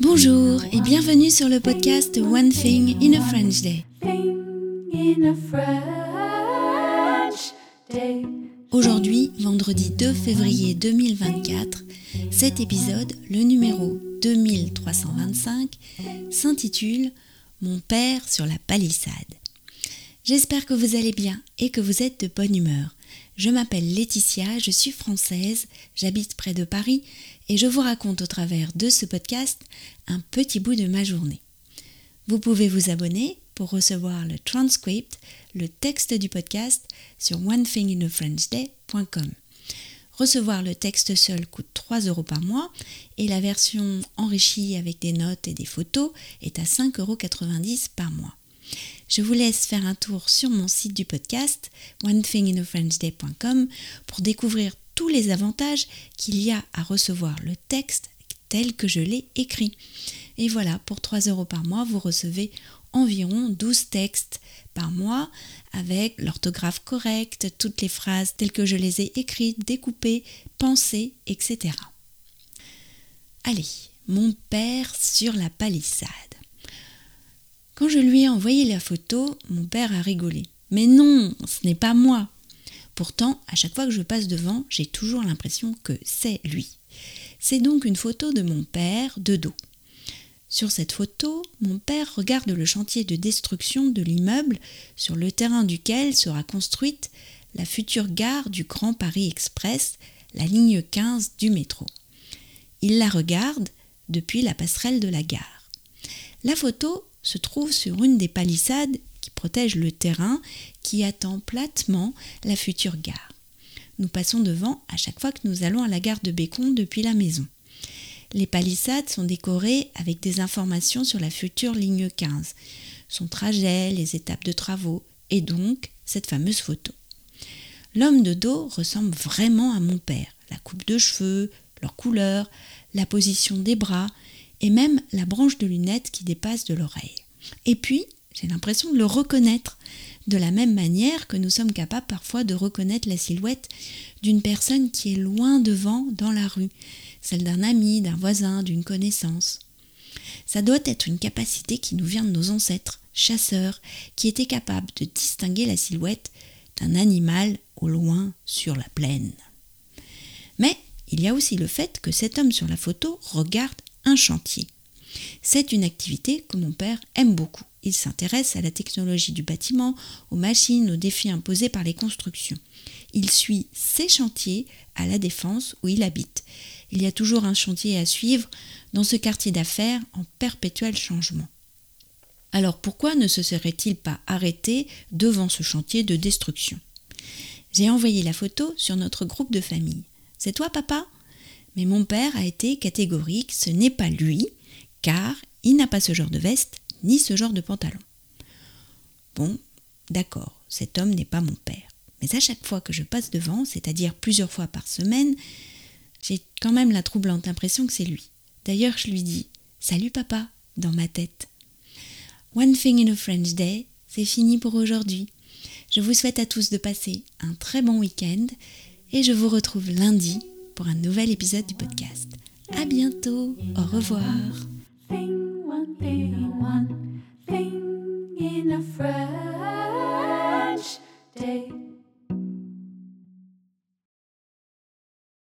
Bonjour et bienvenue sur le podcast One Thing in a French Day. Aujourd'hui, vendredi 2 février 2024, cet épisode, le numéro 2325, s'intitule Mon père sur la palissade. J'espère que vous allez bien et que vous êtes de bonne humeur. Je m'appelle Laetitia, je suis française, j'habite près de Paris et je vous raconte au travers de ce podcast un petit bout de ma journée. Vous pouvez vous abonner pour recevoir le transcript, le texte du podcast sur onethinginafrenchday.com. Recevoir le texte seul coûte 3 euros par mois et la version enrichie avec des notes et des photos est à 5,90 euros par mois. Je vous laisse faire un tour sur mon site du podcast onethinginafrenchday.com pour découvrir tous les avantages qu'il y a à recevoir le texte tel que je l'ai écrit. Et voilà, pour 3 euros par mois, vous recevez environ 12 textes par mois avec l'orthographe correcte, toutes les phrases telles que je les ai écrites, découpées, pensées, etc. Allez, mon père sur la palissade. Quand je lui ai envoyé la photo, mon père a rigolé. Mais non, ce n'est pas moi. Pourtant, à chaque fois que je passe devant, j'ai toujours l'impression que c'est lui. C'est donc une photo de mon père de dos. Sur cette photo, mon père regarde le chantier de destruction de l'immeuble sur le terrain duquel sera construite la future gare du Grand Paris Express, la ligne 15 du métro. Il la regarde depuis la passerelle de la gare. La photo se trouve sur une des palissades le terrain qui attend platement la future gare. Nous passons devant à chaque fois que nous allons à la gare de Bécon depuis la maison. Les palissades sont décorées avec des informations sur la future ligne 15, son trajet, les étapes de travaux et donc cette fameuse photo. L'homme de dos ressemble vraiment à mon père. La coupe de cheveux, leur couleur, la position des bras et même la branche de lunettes qui dépasse de l'oreille. Et puis, j'ai l'impression de le reconnaître de la même manière que nous sommes capables parfois de reconnaître la silhouette d'une personne qui est loin devant dans la rue, celle d'un ami, d'un voisin, d'une connaissance. Ça doit être une capacité qui nous vient de nos ancêtres, chasseurs, qui étaient capables de distinguer la silhouette d'un animal au loin sur la plaine. Mais il y a aussi le fait que cet homme sur la photo regarde un chantier. C'est une activité que mon père aime beaucoup. Il s'intéresse à la technologie du bâtiment, aux machines, aux défis imposés par les constructions. Il suit ces chantiers à la défense où il habite. Il y a toujours un chantier à suivre dans ce quartier d'affaires en perpétuel changement. Alors pourquoi ne se serait-il pas arrêté devant ce chantier de destruction? J'ai envoyé la photo sur notre groupe de famille. C'est toi, papa? Mais mon père a été catégorique, ce n'est pas lui, car il n'a pas ce genre de veste ni ce genre de pantalon. Bon, d'accord, cet homme n'est pas mon père. Mais à chaque fois que je passe devant, c'est-à-dire plusieurs fois par semaine, j'ai quand même la troublante impression que c'est lui. D'ailleurs, je lui dis Salut papa dans ma tête. One thing in a French day, c'est fini pour aujourd'hui. Je vous souhaite à tous de passer un très bon week-end et je vous retrouve lundi pour un nouvel épisode du podcast. À bientôt, au revoir. French day.